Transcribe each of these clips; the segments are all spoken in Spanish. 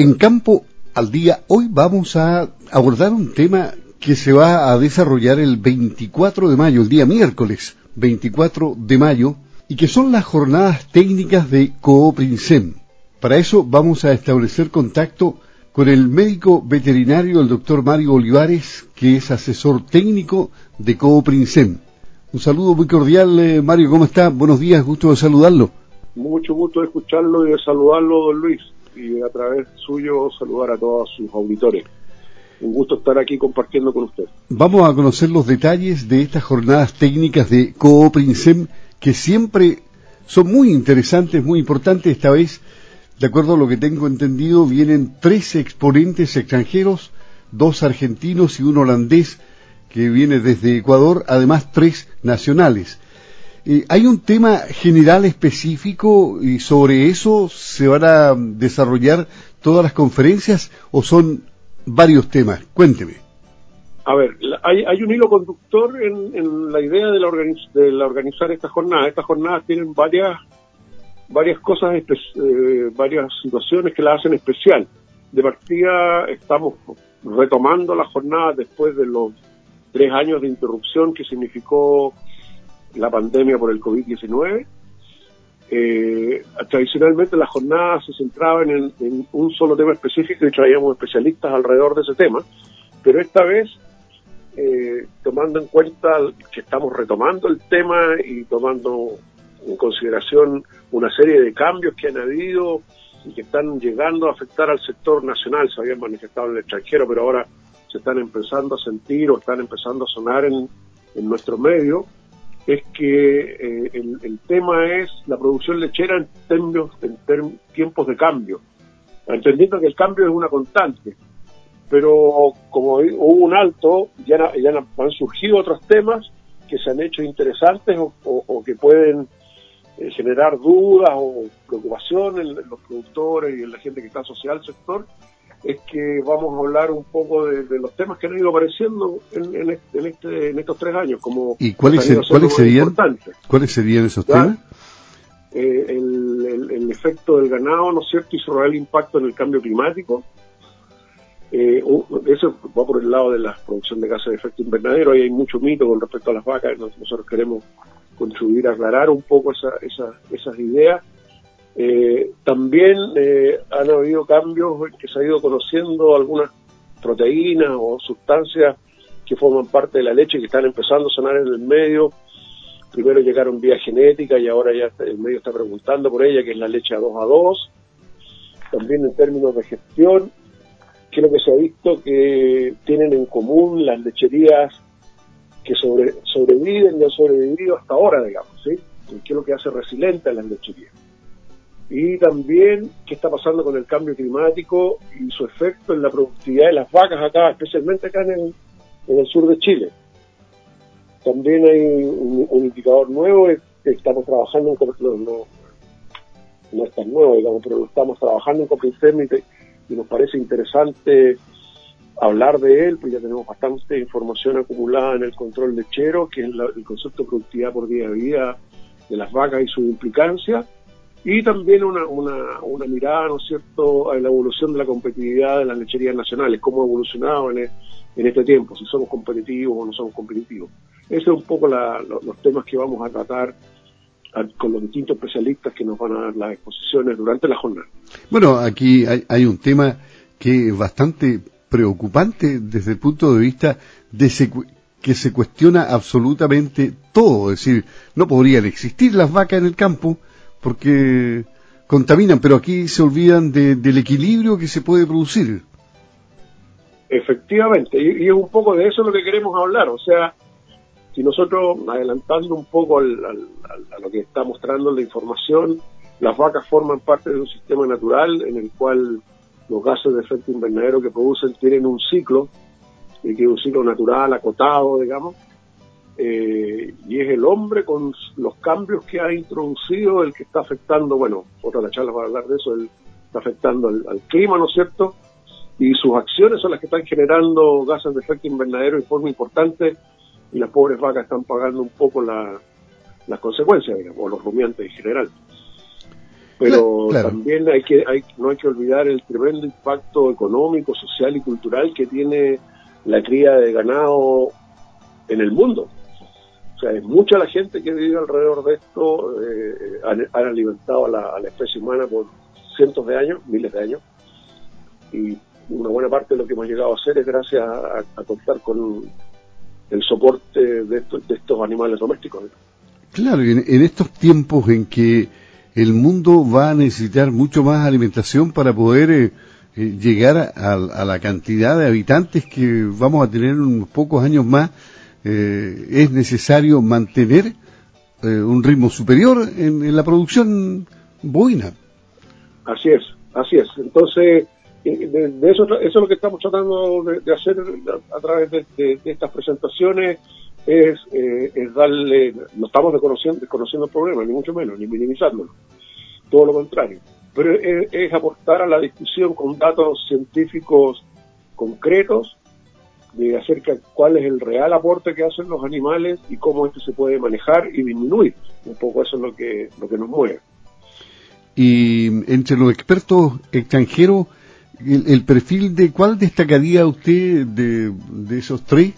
En Campo al Día, hoy vamos a abordar un tema que se va a desarrollar el 24 de mayo, el día miércoles 24 de mayo, y que son las jornadas técnicas de Cooprinsem. Para eso vamos a establecer contacto con el médico veterinario, el doctor Mario Olivares, que es asesor técnico de Cooprinsem. Un saludo muy cordial, eh, Mario, ¿cómo está? Buenos días, gusto de saludarlo. Mucho gusto de escucharlo y de saludarlo, don Luis y a través suyo saludar a todos sus auditores. Un gusto estar aquí compartiendo con usted. Vamos a conocer los detalles de estas jornadas técnicas de Cooprinsem que siempre son muy interesantes, muy importantes. Esta vez, de acuerdo a lo que tengo entendido, vienen tres exponentes extranjeros, dos argentinos y un holandés que viene desde Ecuador, además tres nacionales. Eh, ¿Hay un tema general específico y sobre eso se van a desarrollar todas las conferencias o son varios temas? Cuénteme. A ver, hay, hay un hilo conductor en, la idea de, la de la organizar esta jornada. Estas jornadas tienen varias varias cosas, eh, varias situaciones que la hacen especial. De partida estamos retomando la jornada después de los tres años de interrupción que significó la pandemia por el COVID-19. Eh, tradicionalmente las jornadas se centraban en, un solo tema específico y traíamos especialistas alrededor de ese tema, pero esta vez, eh, tomando en cuenta que estamos retomando el tema y tomando en consideración una serie de cambios que han habido y que están llegando a afectar al sector nacional, se habían manifestado en el extranjero, pero ahora se están empezando a sentir o están empezando a sonar en, en nuestro medio, es que eh, el, tema es la producción lechera en, términos, en tiempos de cambio, entendiendo que el cambio es una constante, pero como hubo un alto, ya, han surgido otros temas que se han hecho interesantes o, que pueden eh, generar dudas o preocupación en los productores y en la gente que está asociada al sector, es que vamos a hablar un poco de, los temas que han ido apareciendo en, este, en, estos tres años. Como ¿Y cuáles, serían, cuáles serían esos temas? Eh, el, efecto del ganado, ¿no es cierto?, y su real impacto en el cambio climático. Eh, eso va por el lado de la producción de gases de efecto invernadero. Ahí hay mucho mito con respecto a las vacas. Nosotros queremos contribuir a aclarar un poco esa, esas ideas eh, también eh, han habido cambios que se ha ido conociendo algunas proteínas o sustancias que forman parte de la leche que están empezando a sonar en el medio. Primero llegaron vía genética y ahora ya el medio está preguntando por ella, que es la leche a 2 a 2. También en términos de gestión, creo que se ha visto que tienen en común las lecherías que sobre, sobreviven y han sobrevivido hasta ahora, digamos, ¿sí? ¿Qué es lo que hace resiliente a las lecherías? Y también qué está pasando con el cambio climático y su efecto en la productividad de las vacas acá, especialmente acá en el, en el sur de Chile. También hay un, indicador nuevo que estamos trabajando no, no, es tan nuevo, digamos, pero estamos trabajando en Coprisem y, nos parece interesante hablar de él, pues ya tenemos bastante información acumulada en el control lechero, que es el concepto de productividad por día a día de las vacas y su implicancia y también una, una, una mirada, ¿no es cierto?, a la evolución de la competitividad de las lecherías nacionales, cómo ha evolucionado en, en este tiempo, si somos competitivos o no somos competitivos. Esos son un poco los temas que vamos a tratar con los distintos especialistas que nos van a dar las exposiciones durante la jornada. Bueno, aquí hay, hay un tema que es bastante preocupante desde el punto de vista de que se cuestiona absolutamente todo, es decir, no podrían existir las vacas en el campo porque contaminan, pero aquí se olvidan del equilibrio que se puede producir. Efectivamente, y, es un poco de eso lo que queremos hablar, o sea, si nosotros, adelantando un poco a lo que está mostrando la información, las vacas forman parte de un sistema natural en el cual los gases de efecto invernadero que producen tienen un ciclo, que es un ciclo natural, acotado, digamos, eh, y es el hombre con los cambios que ha introducido el que está afectando, bueno, otra de las charlas va a hablar de eso, el, está afectando al, clima, ¿no es cierto? Y sus acciones son las que están generando gases de efecto invernadero en forma importante y las pobres vacas están pagando un poco las consecuencias, digamos, o los rumiantes en general. pero también hay que hay, no hay que olvidar el tremendo impacto económico, social y cultural que tiene la cría de ganado en el mundo. O sea, es mucha la gente que vive alrededor de esto, eh, han, alimentado a la, especie humana por cientos de años, miles de años, y una buena parte de lo que hemos llegado a hacer es gracias a, contar con el soporte de, estos, animales domésticos. Claro, en, en estos tiempos en que el mundo va a necesitar mucho más alimentación para poder eh, eh, llegar a, la cantidad de habitantes que vamos a tener en unos pocos años más. Eh, es necesario mantener un ritmo superior en, la producción bovina. Así es, así es. Entonces, de, eso, eso es lo que estamos tratando de, hacer a, través de, estas presentaciones es, es darle, no estamos desconociendo, el problema, ni mucho menos, ni minimizándolo, todo lo contrario. Pero es, aportar a la discusión con datos científicos concretos de acerca cuál es el real aporte que hacen los animales y cómo esto se puede manejar y disminuir. Un poco eso es lo que, lo que nos mueve. Y entre los expertos extranjeros, el, perfil de cuál destacaría usted de, de esos tres?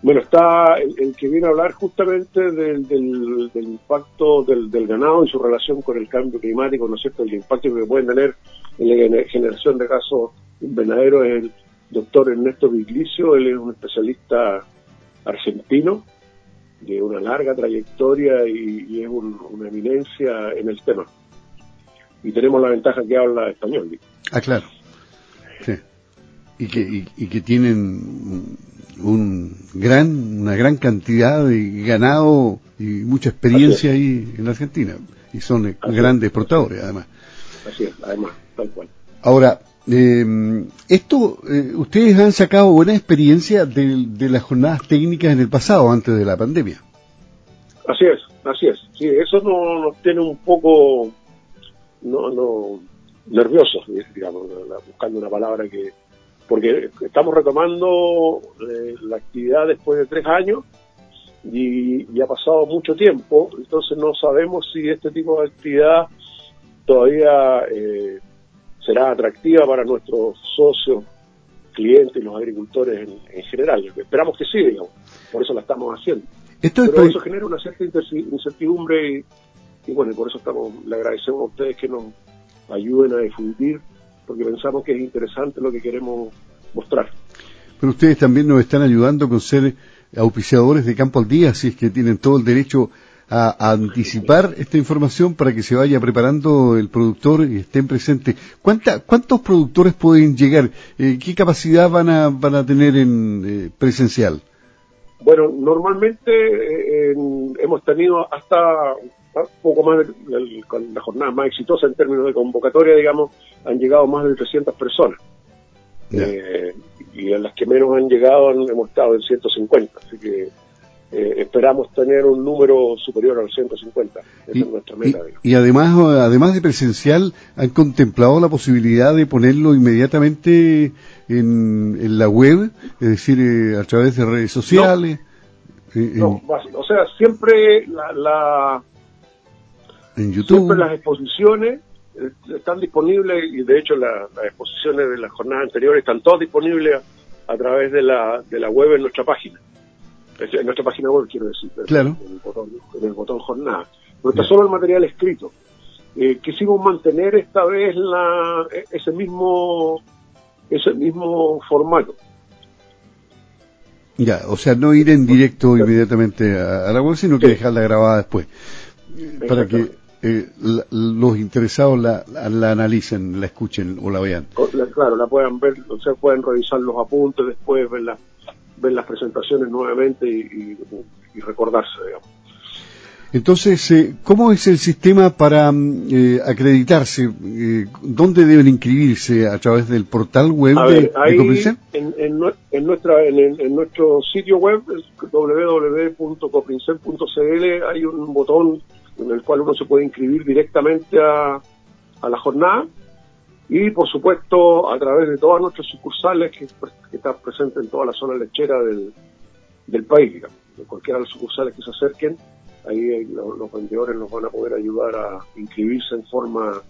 Bueno, está el, que viene a hablar justamente del, del, impacto del, ganado y su relación con el cambio climático, ¿no es cierto? El impacto que pueden tener en la generación de casos invernaderos es el doctor Ernesto Viglicio, él es un especialista argentino de una larga trayectoria y, es una eminencia en el tema. Y tenemos la ventaja que habla español. Ah, claro. Sí. Y que, y que tienen un gran, una gran cantidad de ganado y mucha experiencia ahí en Argentina. Y son grandes exportadores, además. Así es, además, tal cual. Ahora, eh, esto, eh, ustedes han sacado buena experiencia de, las jornadas técnicas en el pasado, antes de la pandemia. Así es, así es. Sí, eso nos tiene un poco, no, no, nerviosos, digamos, buscando una palabra que, porque estamos retomando eh, la actividad después de tres años y, ha pasado mucho tiempo, entonces no sabemos si este tipo de actividad todavía eh, será atractiva para nuestros socios, clientes y los agricultores en, general. Esperamos que sí, digamos, por eso la estamos haciendo. Esto Pero eso genera una cierta incertidumbre y, bueno, por eso estamos, le agradecemos a ustedes que nos ayuden a difundir porque pensamos que es interesante lo que queremos mostrar. Pero ustedes también nos están ayudando con ser auspiciadores de Campo al Día, así es que tienen todo el derecho a, anticipar esta información para que se vaya preparando el productor y estén presentes. ¿Cuánta, ¿Cuántos productores pueden llegar? Eh, ¿Qué capacidad van a, van a tener en eh, presencial? Bueno, normalmente eh, hemos tenido hasta poco más de, con la jornada más exitosa en términos de convocatoria, digamos, han llegado más de 300 personas. Eh, y en las que menos han llegado hemos estado en 150, así que eh, esperamos tener un número superior al 150. Esa y, es nuestra meta. Y, además, además de presencial, ¿han contemplado la posibilidad de ponerlo inmediatamente en, la web? Es decir, eh, a través de redes sociales. No, o sea, siempre la en YouTube. Siempre las exposiciones eh, están disponibles y de hecho las exposiciones de las jornadas anteriores están todas disponibles a, través de la, de la web en nuestra página. En nuestra página web, quiero decir. Claro. En el botón, en el botón jornada. Pero está solo el material escrito. Eh, quisimos mantener esta vez la, e, ese mismo ese mismo formato. Ya, o sea, no ir en directo inmediatamente a, la web, sino que dejarla grabada después. Para que eh, los interesados la, la, analicen, la escuchen o la vean. Claro, la puedan ver, o sea, pueden revisar los apuntes después, ver, ver las presentaciones nuevamente y, recordarse, digamos. Entonces, eh, ¿cómo es el sistema para mm, eh, acreditarse? Eh, ¿Dónde deben inscribirse? ¿A través del portal web de, en, en, nuestra, en, nuestro sitio web, www.coprincep.cl, hay un botón en el cual uno se puede inscribir directamente a, la jornada y por supuesto a través de todas nuestras sucursales que, están presentes en toda la zona lechera del, del país, de cualquiera de las sucursales que se acerquen, ahí los, vendedores nos van a poder ayudar a inscribirse en forma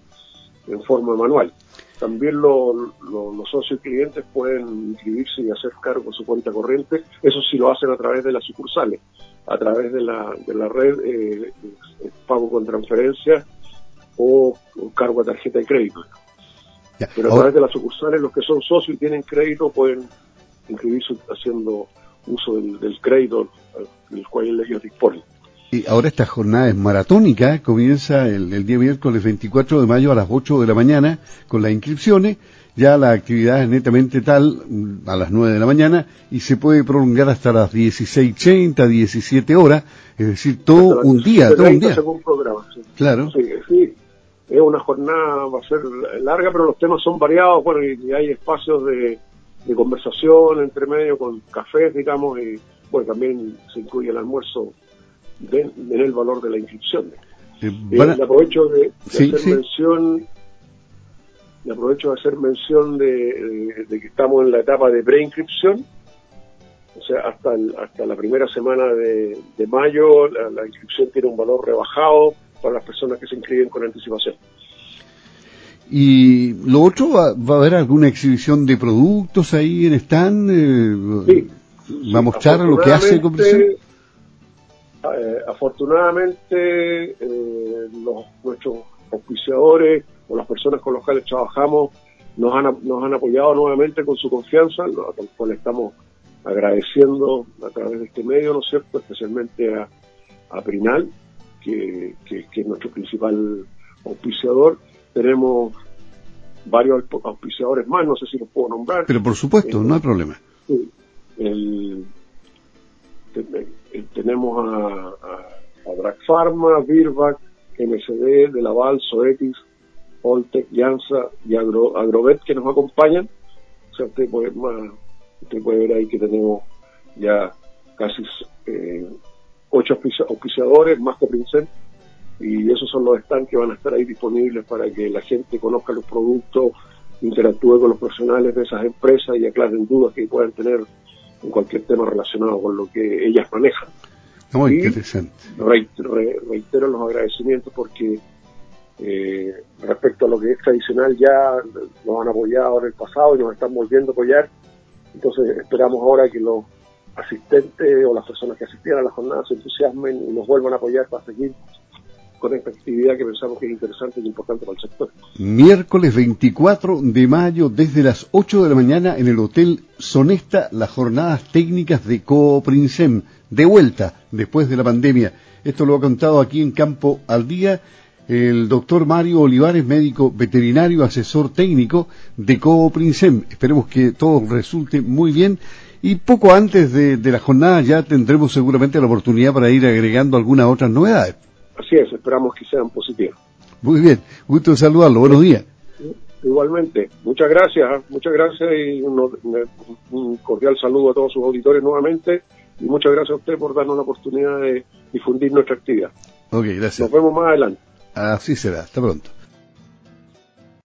en forma manual. También los socios clientes pueden inscribirse y hacer cargo de su cuenta corriente. Eso sí lo hacen a través de las sucursales, a través de la, de la red eh, pago con transferencia o, cargo a tarjeta de crédito. Pero a través de las sucursales, los que son socios y tienen crédito pueden inscribirse haciendo uso del, crédito del cual ellos disponen. Y ahora esta jornada es maratónica, comienza el, día miércoles 24 de mayo a las 8 de la mañana con las inscripciones, ya la actividad es netamente tal a las 9 de la mañana y se puede prolongar hasta las 16.30, 17 horas, es decir, todo un día, todo un día. programa, Claro. Sí, sí, es una jornada, va a ser larga, pero los temas son variados, bueno, y, hay espacios de, de conversación entre medio con cafés, digamos, y bueno, también se incluye el almuerzo ven, el valor de la inscripción. Eh, eh aprovecho de, hacer mención le aprovecho de hacer mención de, que estamos en la etapa de preinscripción, o sea, hasta, hasta la primera semana de, mayo la, inscripción tiene un valor rebajado para las personas que se inscriben con anticipación. ¿Y lo otro, va, a haber alguna exhibición de productos ahí en stand? Eh, ¿Va a mostrar lo que hace eh, afortunadamente, eh, los, nuestros auspiciadores o las personas con las cuales trabajamos nos han, nos han apoyado nuevamente con su confianza, lo cual estamos agradeciendo a través de este medio, ¿no es cierto?, especialmente a, a Prinal, que, que, es nuestro principal auspiciador. Tenemos varios auspiciadores más, no sé si los puedo nombrar. Pero por supuesto, no hay problema. Sí, el, tenemos a, a, a Pharma, Virbac, MCD, De Laval, Zoetis, Oltec, Yansa y Agro, Agrovet que nos acompañan. O sea, usted puede, usted puede ver ahí que tenemos ya casi eh, ocho auspiciadores, más Coprincen, y esos son los stands que van a estar ahí disponibles para que la gente conozca los productos, interactúe con los profesionales de esas empresas y aclaren dudas que puedan tener en cualquier tema relacionado con lo que ellas manejan. Muy interesante. reitero los agradecimientos porque eh, respecto a lo que es tradicional ya nos han apoyado en el pasado y nos están volviendo a apoyar. Entonces esperamos ahora que los asistentes o las personas que asistieran a la jornada se entusiasmen y nos vuelvan a apoyar para seguir con esta actividad que pensamos que es interesante y importante para el sector. Miércoles 24 de mayo, desde las 8 de la mañana, en el Hotel Sonesta, las jornadas técnicas de Cooprinsem, de vuelta después de la pandemia. Esto lo ha contado aquí en Campo al Día el doctor Mario Olivares, médico veterinario, asesor técnico de Cooprinsem. Esperemos que todo resulte muy bien. Y poco antes de, de la jornada ya tendremos seguramente la oportunidad para ir agregando algunas otras novedades. Así es, esperamos que sean positivos. Muy bien, gusto saludarlo, buenos días. Igualmente, muchas gracias, muchas gracias y un, cordial saludo a todos sus auditores nuevamente y muchas gracias a usted por darnos la oportunidad de difundir nuestra actividad. Ok, gracias. Nos vemos más adelante. Así será, hasta pronto.